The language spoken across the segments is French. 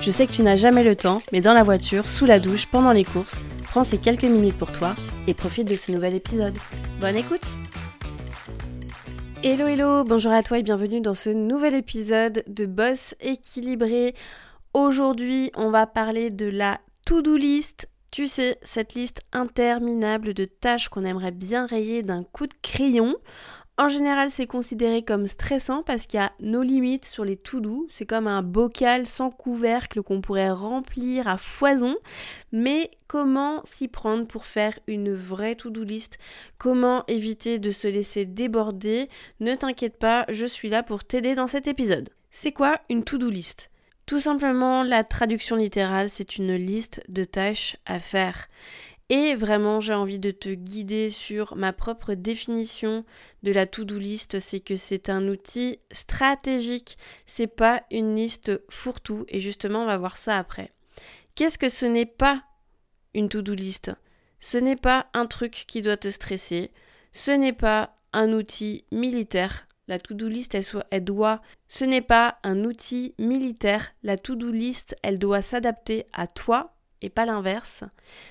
Je sais que tu n'as jamais le temps, mais dans la voiture, sous la douche, pendant les courses, prends ces quelques minutes pour toi et profite de ce nouvel épisode. Bonne écoute Hello hello, bonjour à toi et bienvenue dans ce nouvel épisode de Boss équilibré. Aujourd'hui, on va parler de la to-do list. Tu sais, cette liste interminable de tâches qu'on aimerait bien rayer d'un coup de crayon. En général, c'est considéré comme stressant parce qu'il y a nos limites sur les tout doux. C'est comme un bocal sans couvercle qu'on pourrait remplir à foison. Mais comment s'y prendre pour faire une vraie to-do list? Comment éviter de se laisser déborder? Ne t'inquiète pas, je suis là pour t'aider dans cet épisode. C'est quoi une to-do list? Tout simplement, la traduction littérale, c'est une liste de tâches à faire. Et vraiment, j'ai envie de te guider sur ma propre définition de la to-do list, c'est que c'est un outil stratégique, c'est pas une liste fourre-tout et justement, on va voir ça après. Qu'est-ce que ce n'est pas une to-do list? Ce n'est pas un truc qui doit te stresser, ce n'est pas un outil militaire. La to-do list, elle, ce n'est pas un outil militaire. La to-do list, elle doit s'adapter à toi et pas l'inverse.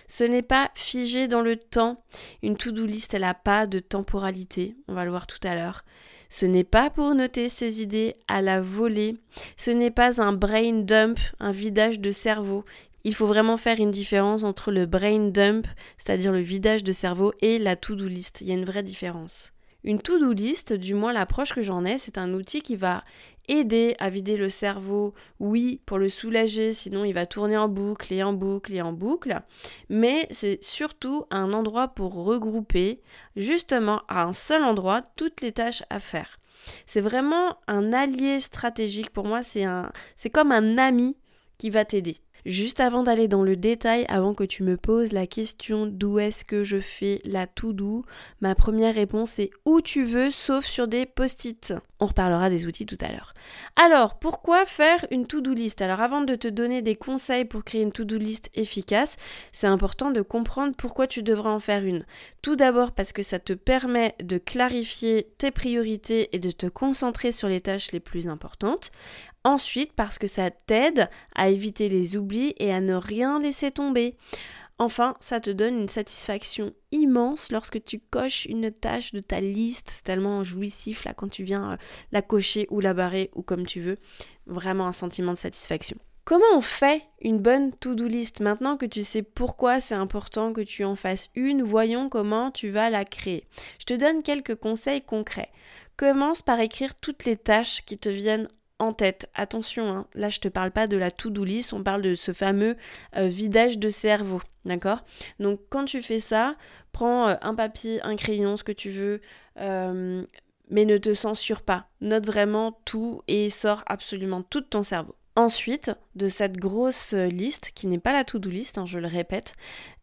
Ce n'est pas figé dans le temps. Une to-do list, elle n'a pas de temporalité, on va le voir tout à l'heure. Ce n'est pas pour noter ses idées à la volée. Ce n'est pas un brain dump, un vidage de cerveau. Il faut vraiment faire une différence entre le brain dump, c'est-à-dire le vidage de cerveau, et la to-do list. Il y a une vraie différence. Une to-do list, du moins l'approche que j'en ai, c'est un outil qui va aider à vider le cerveau, oui, pour le soulager, sinon il va tourner en boucle et en boucle et en boucle, mais c'est surtout un endroit pour regrouper justement à un seul endroit toutes les tâches à faire. C'est vraiment un allié stratégique pour moi, c'est un c'est comme un ami qui va t'aider. Juste avant d'aller dans le détail, avant que tu me poses la question d'où est-ce que je fais la to do, ma première réponse est où tu veux, sauf sur des post-it. On reparlera des outils tout à l'heure. Alors, pourquoi faire une to-do list? Alors, avant de te donner des conseils pour créer une to-do list efficace, c'est important de comprendre pourquoi tu devrais en faire une. Tout d'abord parce que ça te permet de clarifier tes priorités et de te concentrer sur les tâches les plus importantes. Ensuite, parce que ça t'aide à éviter les oublis et à ne rien laisser tomber. Enfin, ça te donne une satisfaction immense lorsque tu coches une tâche de ta liste. C'est tellement jouissif là quand tu viens euh, la cocher ou la barrer ou comme tu veux. Vraiment un sentiment de satisfaction. Comment on fait une bonne to-do list? Maintenant que tu sais pourquoi c'est important que tu en fasses une, voyons comment tu vas la créer. Je te donne quelques conseils concrets. Commence par écrire toutes les tâches qui te viennent en tête. Attention, hein, là je te parle pas de la to-do list, on parle de ce fameux euh, vidage de cerveau, d'accord? Donc quand tu fais ça, prends euh, un papier, un crayon, ce que tu veux, euh, mais ne te censure pas. Note vraiment tout et sors absolument tout de ton cerveau. Ensuite, de cette grosse liste, qui n'est pas la to-do list, hein, je le répète,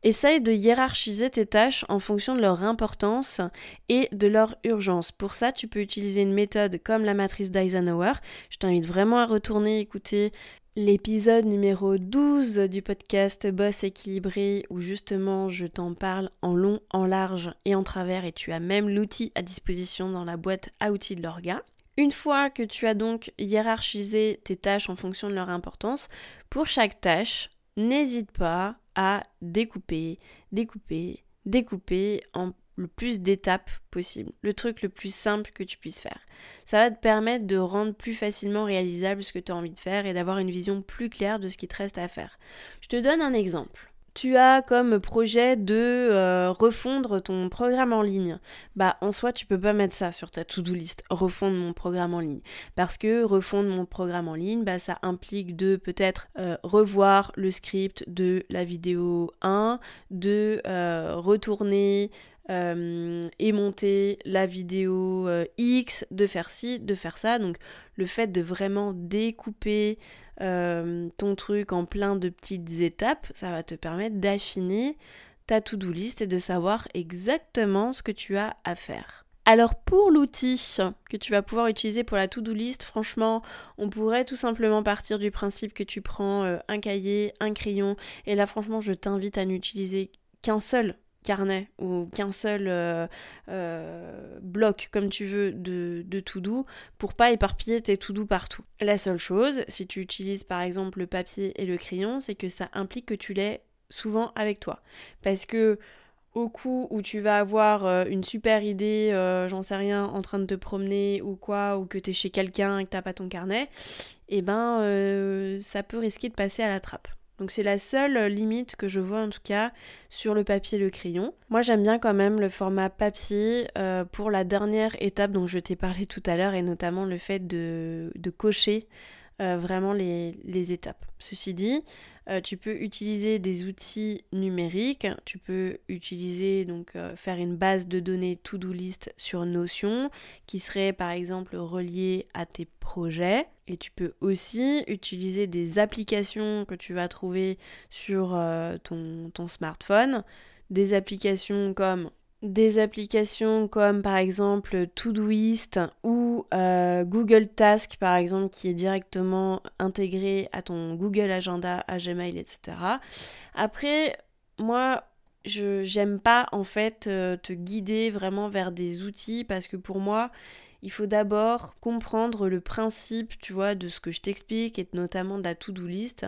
essaye de hiérarchiser tes tâches en fonction de leur importance et de leur urgence. Pour ça, tu peux utiliser une méthode comme la matrice d'Eisenhower. Je t'invite vraiment à retourner écouter l'épisode numéro 12 du podcast Boss équilibré où justement je t'en parle en long, en large et en travers et tu as même l'outil à disposition dans la boîte à outils de l'orga. Une fois que tu as donc hiérarchisé tes tâches en fonction de leur importance, pour chaque tâche, n'hésite pas à découper, découper, découper en le plus d'étapes possible, le truc le plus simple que tu puisses faire. Ça va te permettre de rendre plus facilement réalisable ce que tu as envie de faire et d'avoir une vision plus claire de ce qui te reste à faire. Je te donne un exemple tu as comme projet de euh, refondre ton programme en ligne, bah en soi tu peux pas mettre ça sur ta to-do list, refondre mon programme en ligne. Parce que refondre mon programme en ligne, bah ça implique de peut-être euh, revoir le script de la vidéo 1, de euh, retourner euh, et monter la vidéo euh, X, de faire ci, de faire ça. Donc le fait de vraiment découper euh, ton truc en plein de petites étapes, ça va te permettre d'affiner ta to-do list et de savoir exactement ce que tu as à faire. Alors pour l'outil que tu vas pouvoir utiliser pour la to-do list, franchement, on pourrait tout simplement partir du principe que tu prends un cahier, un crayon, et là franchement je t'invite à n'utiliser qu'un seul carnet ou qu'un seul euh, euh, bloc, comme tu veux, de, de to-do pour pas éparpiller tes to-do partout. La seule chose, si tu utilises par exemple le papier et le crayon, c'est que ça implique que tu l'aies souvent avec toi. Parce que au coup où tu vas avoir euh, une super idée, j'en sais rien, en train de te promener ou quoi, ou que tu es chez quelqu'un et que t'as pas ton carnet, eh ben ça peut risquer de passer à la trappe. Donc c'est la seule euh, limite que je vois en tout cas sur le papier et le crayon. Moi j'aime bien quand même le format papier euh, pour la dernière étape dont je t'ai parlé tout à l'heure et notamment le fait de, cocher euh, vraiment les, les, étapes. Ceci dit, euh, tu peux utiliser des outils numériques, tu peux utiliser donc euh, faire une base de données to-do list sur Notion qui serait par exemple reliée à tes projets. Et tu peux aussi utiliser des applications que tu vas trouver sur euh, ton smartphone, des applications comme des applications comme par exemple Todoist ou euh, Google Task par exemple qui est directement intégré à ton Google Agenda, à Gmail, etc. Après, moi, je j'aime pas en fait euh, te guider vraiment vers des outils parce que pour moi, il faut d'abord comprendre le principe, tu vois, de ce que je t'explique et notamment de la to-do list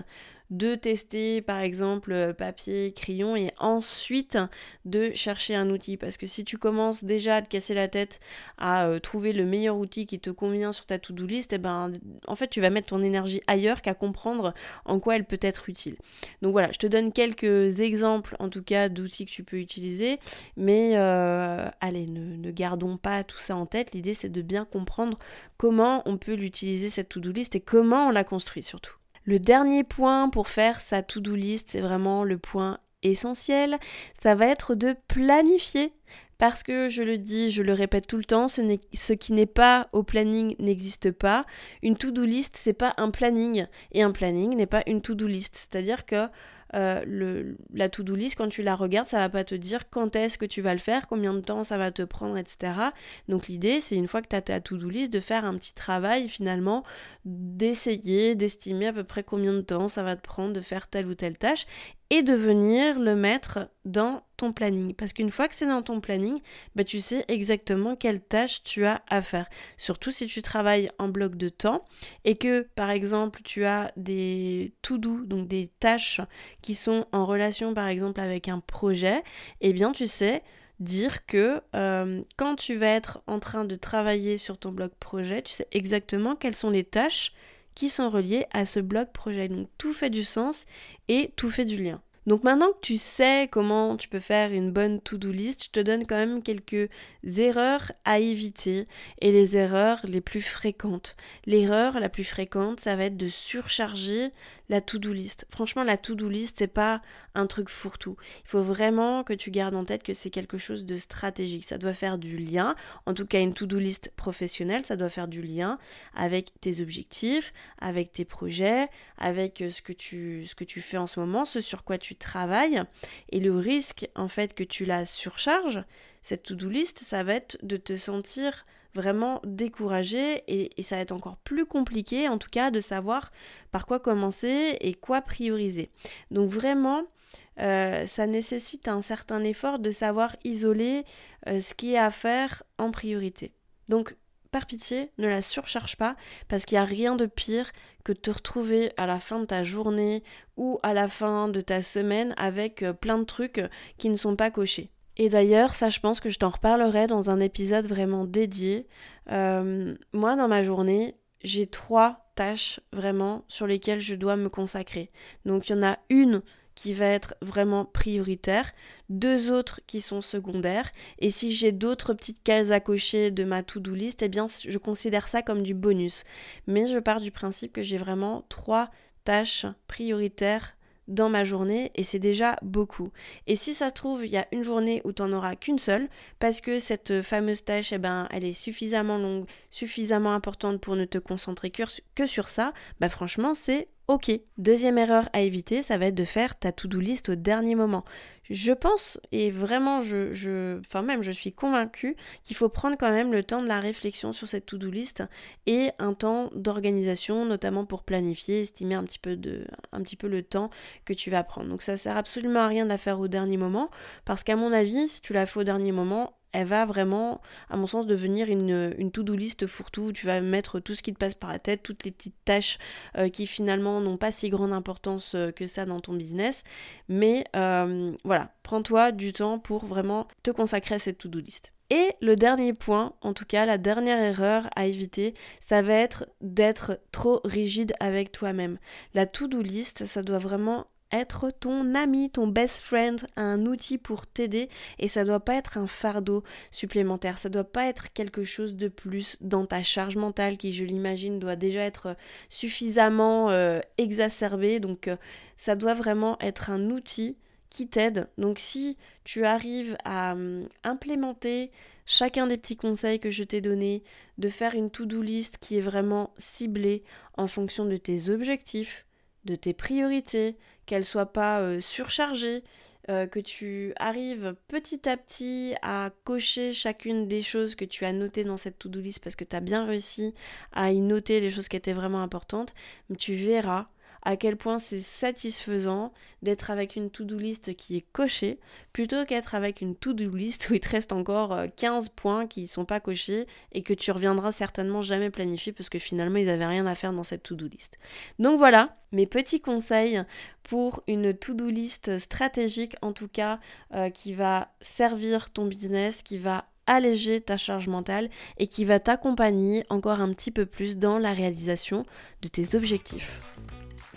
de tester par exemple euh, papier, crayon et ensuite de chercher un outil. Parce que si tu commences déjà à te casser la tête à euh, trouver le meilleur outil qui te convient sur ta to-do list, et eh ben en fait tu vas mettre ton énergie ailleurs qu'à comprendre en quoi elle peut être utile. Donc voilà, je te donne quelques exemples en tout cas d'outils que tu peux utiliser, mais euh, allez, ne, ne gardons pas tout ça en tête. L'idée c'est de bien comprendre comment on peut l'utiliser cette to-do list et comment on la construit surtout. Le dernier point pour faire sa to-do list, c'est vraiment le point essentiel, ça va être de planifier. Parce que je le dis, je le répète tout le temps, ce, qui n'est pas au planning n'existe pas. Une to-do list, c'est pas un planning. Et un planning n'est pas une to-do list. C'est-à-dire que euh, la to-do list, quand tu la regardes, ça va pas te dire quand est-ce que tu vas le faire, combien de temps ça va te prendre, etc. Donc l'idée, c'est une fois que tu as ta to-do list, de faire un petit travail finalement, d'essayer, d'estimer à peu près combien de temps ça va te prendre de faire telle ou telle tâche et de venir le mettre dans ton planning. Parce qu'une fois que c'est dans ton planning, bah, tu sais exactement quelle tâche tu as à faire. Surtout si tu travailles en bloc de temps et que par exemple tu as des to do, donc des tâches qui sont en relation par exemple avec un projet, eh bien tu sais dire que euh, quand tu vas être en train de travailler sur ton bloc projet, tu sais exactement quelles sont les tâches qui sont reliés à ce bloc projet. Donc tout fait du sens et tout fait du lien. Donc maintenant que tu sais comment tu peux faire une bonne to-do list, je te donne quand même quelques erreurs à éviter et les erreurs les plus fréquentes. L'erreur la plus fréquente, ça va être de surcharger la to-do list. Franchement, la to-do list, c'est pas un truc fourre-tout. Il faut vraiment que tu gardes en tête que c'est quelque chose de stratégique. Ça doit faire du lien, en tout cas une to-do list professionnelle, ça doit faire du lien avec tes objectifs, avec tes projets, avec euh, ce que tu, ce que tu fais en ce moment, ce sur quoi tu travail Et le risque, en fait, que tu la surcharges, cette to-do list, ça va être de te sentir vraiment découragé et, ça va être encore plus compliqué en tout cas de savoir par quoi commencer et quoi prioriser. Donc vraiment, euh, ça nécessite un certain effort de savoir isoler euh, ce qui est à faire en priorité. Donc par pitié, ne la surcharge pas parce qu'il n'y a rien de pire que de te retrouver à la fin de ta journée ou à la fin de ta semaine avec euh, plein de trucs qui ne sont pas cochés. Et d'ailleurs, ça je pense que je t'en reparlerai dans un épisode vraiment dédié. Euh, moi, dans ma journée, j'ai trois tâches vraiment sur lesquelles je dois me consacrer. Donc il y en a une qui va être vraiment prioritaire, deux autres qui sont secondaires, et si j'ai d'autres petites cases à cocher de ma to-do list, eh bien je considère ça comme du bonus. Mais je pars du principe que j'ai vraiment trois tâches prioritaires dans ma journée et c'est déjà beaucoup. Et si ça se trouve, il y a une journée où tu n'en auras qu'une seule parce que cette fameuse tâche, eh ben, elle est suffisamment longue, suffisamment importante pour ne te concentrer que sur ça, bah franchement, c'est Ok. Deuxième erreur à éviter, ça va être de faire ta to-do list au dernier moment. Je pense, et vraiment, je, enfin même, je suis convaincue qu'il faut prendre quand même le temps de la réflexion sur cette to-do list et un temps d'organisation, notamment pour planifier, estimer un petit peu de, un petit peu le temps que tu vas prendre. Donc ça sert absolument à rien de la faire au dernier moment, parce qu'à mon avis, si tu la fais au dernier moment, elle va vraiment, à mon sens, devenir une, to-do list fourre-tout. Tu vas mettre tout ce qui te passe par la tête, toutes les petites tâches euh, qui finalement n'ont pas si grande importance euh, que ça dans ton business. Mais euh, voilà, prends-toi du temps pour vraiment te consacrer à cette to-do list. Et le dernier point, en tout cas la dernière erreur à éviter, ça va être d'être trop rigide avec toi-même. La to-do list, ça doit vraiment être ton ami, ton best friend, un outil pour t'aider. Et ça doit pas être un fardeau supplémentaire, ça doit pas être quelque chose de plus dans ta charge mentale qui je l'imagine doit déjà être suffisamment euh, exacerbée donc euh, ça doit vraiment être un outil qui t'aide. Donc si tu arrives à hum, implémenter chacun des petits conseils que je t'ai donnés, de faire une to-do list qui est vraiment ciblée en fonction de tes objectifs, de tes priorités, qu'elles soient pas euh, surchargées, euh, que tu arrives petit à petit à cocher chacune des choses que tu as notées dans cette to-do list parce que tu as bien réussi à y noter les choses qui étaient vraiment importantes, tu verras à quel point c'est satisfaisant d'être avec une to-do list qui est cochée plutôt qu'être avec une to-do list où il te reste encore 15 euh, points qui ne sont pas cochés et que tu reviendras certainement jamais planifier parce que finalement ils n'avaient rien à faire dans cette to-do list. Donc voilà mes petits conseils pour une to-do list stratégique en tout cas euh, qui va servir ton business, qui va alléger ta charge mentale et qui va t'accompagner encore un petit peu plus dans la réalisation de tes objectifs.